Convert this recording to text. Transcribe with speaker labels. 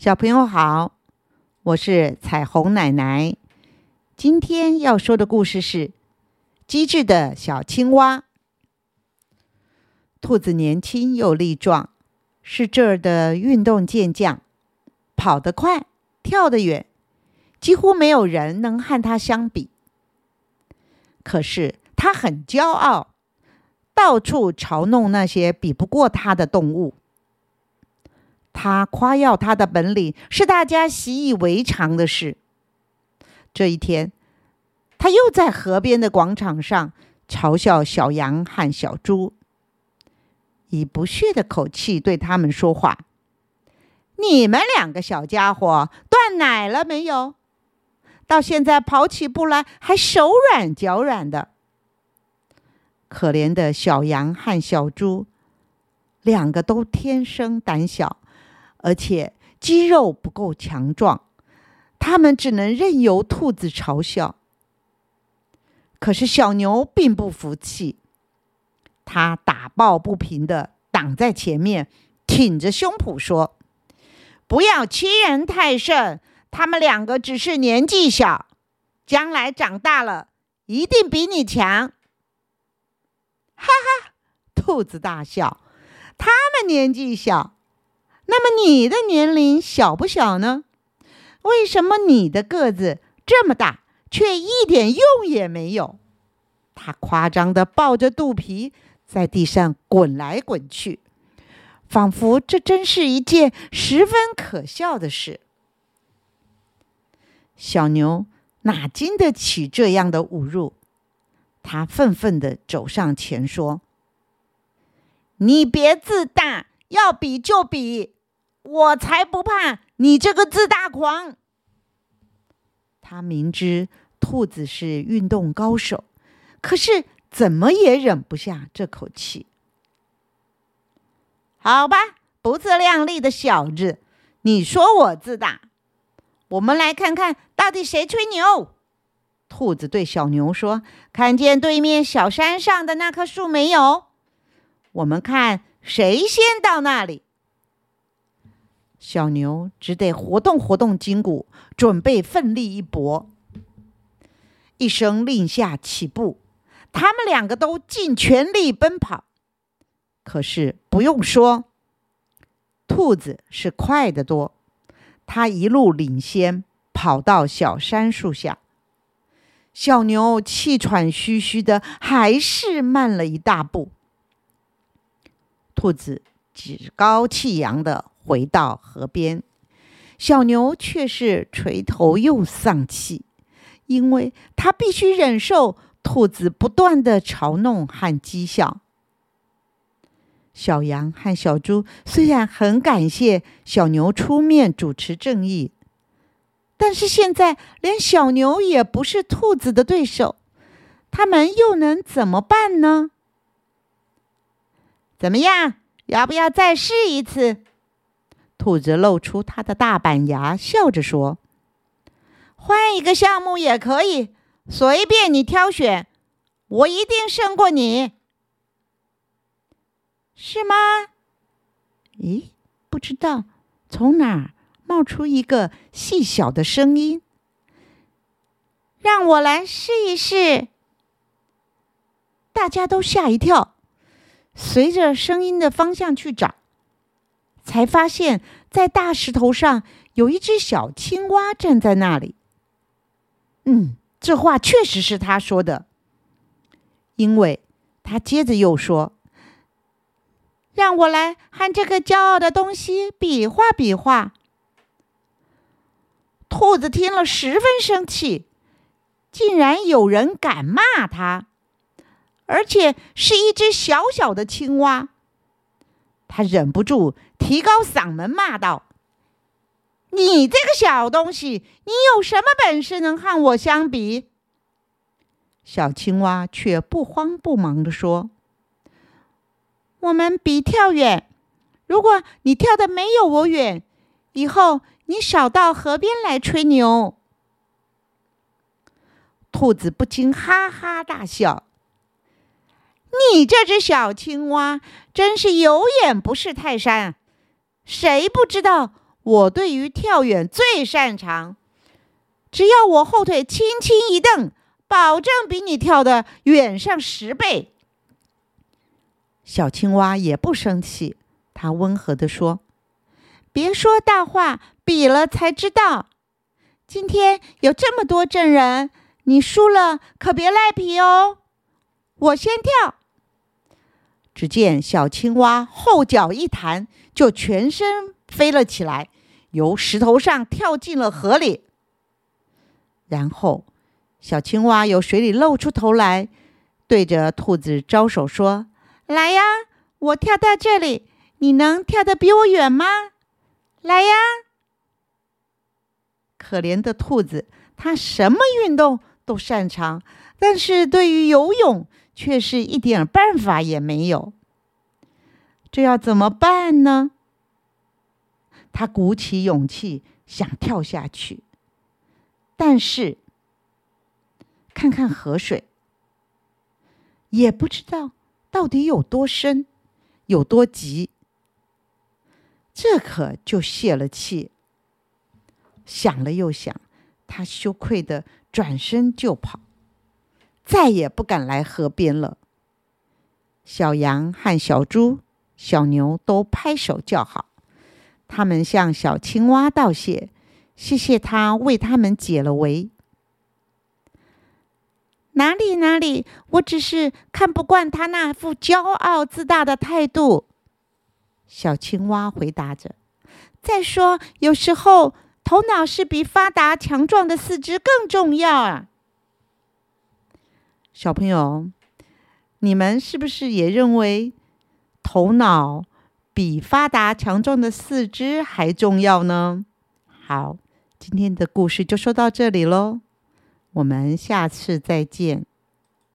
Speaker 1: 小朋友好，我是彩虹奶奶。今天要说的故事是《机智的小青蛙》。兔子年轻又力壮，是这儿的运动健将，跑得快，跳得远，几乎没有人能和它相比。可是它很骄傲，到处嘲弄那些比不过它的动物。他夸耀他的本领是大家习以为常的事。这一天，他又在河边的广场上嘲笑小羊和小猪，以不屑的口气对他们说话：“你们两个小家伙断奶了没有？到现在跑起步来还手软脚软的。可怜的小羊和小猪，两个都天生胆小。”而且肌肉不够强壮，他们只能任由兔子嘲笑。可是小牛并不服气，他打抱不平的挡在前面，挺着胸脯说：“不要欺人太甚！他们两个只是年纪小，将来长大了一定比你强。”哈哈，兔子大笑：“他们年纪小。”那么你的年龄小不小呢？为什么你的个子这么大，却一点用也没有？他夸张的抱着肚皮在地上滚来滚去，仿佛这真是一件十分可笑的事。小牛哪经得起这样的侮辱？他愤愤的走上前说：“你别自大，要比就比。”我才不怕你这个自大狂！他明知兔子是运动高手，可是怎么也忍不下这口气。好吧，不自量力的小子，你说我自大？我们来看看到底谁吹牛。兔子对小牛说：“看见对面小山上的那棵树没有？我们看谁先到那里。”小牛只得活动活动筋骨，准备奋力一搏。一声令下，起步。他们两个都尽全力奔跑。可是不用说，兔子是快得多。它一路领先，跑到小杉树下。小牛气喘吁吁的，还是慢了一大步。兔子趾高气扬的。回到河边，小牛却是垂头又丧气，因为他必须忍受兔子不断的嘲弄和讥笑。小羊和小猪虽然很感谢小牛出面主持正义，但是现在连小牛也不是兔子的对手，他们又能怎么办呢？怎么样？要不要再试一次？兔子露出它的大板牙，笑着说：“换一个项目也可以，随便你挑选，我一定胜过你，是吗？”咦，不知道从哪儿冒出一个细小的声音，让我来试一试。大家都吓一跳，随着声音的方向去找。才发现，在大石头上有一只小青蛙站在那里。嗯，这话确实是他说的，因为他接着又说：“让我来和这个骄傲的东西比划比划。”兔子听了十分生气，竟然有人敢骂他，而且是一只小小的青蛙。他忍不住提高嗓门骂道：“你这个小东西，你有什么本事能和我相比？”小青蛙却不慌不忙地说：“我们比跳远，如果你跳的没有我远，以后你少到河边来吹牛。”兔子不禁哈哈大笑。你这只小青蛙真是有眼不识泰山！谁不知道我对于跳远最擅长，只要我后腿轻轻一蹬，保证比你跳的远上十倍。”小青蛙也不生气，它温和地说：“别说大话，比了才知道。今天有这么多证人，你输了可别赖皮哦。我先跳。”只见小青蛙后脚一弹，就全身飞了起来，由石头上跳进了河里。然后，小青蛙由水里露出头来，对着兔子招手说。来呀，我跳到这里，你能跳得比我远吗？来呀！可怜的兔子，它什么运动都擅长，但是对于游泳却是一点办法也没有。这要怎么办呢？他鼓起勇气想跳下去，但是看看河水，也不知道。到底有多深，有多急？这可就泄了气。想了又想，他羞愧的转身就跑，再也不敢来河边了。小羊和小猪、小牛都拍手叫好，他们向小青蛙道谢，谢谢他为他们解了围。哪里哪里，我只是看不惯他那副骄傲自大的态度。小青蛙回答着。再说，有时候头脑是比发达强壮的四肢更重要啊。小朋友，你们是不是也认为头脑比发达强壮的四肢还重要呢？好，今天的故事就说到这里喽。我们下次再见。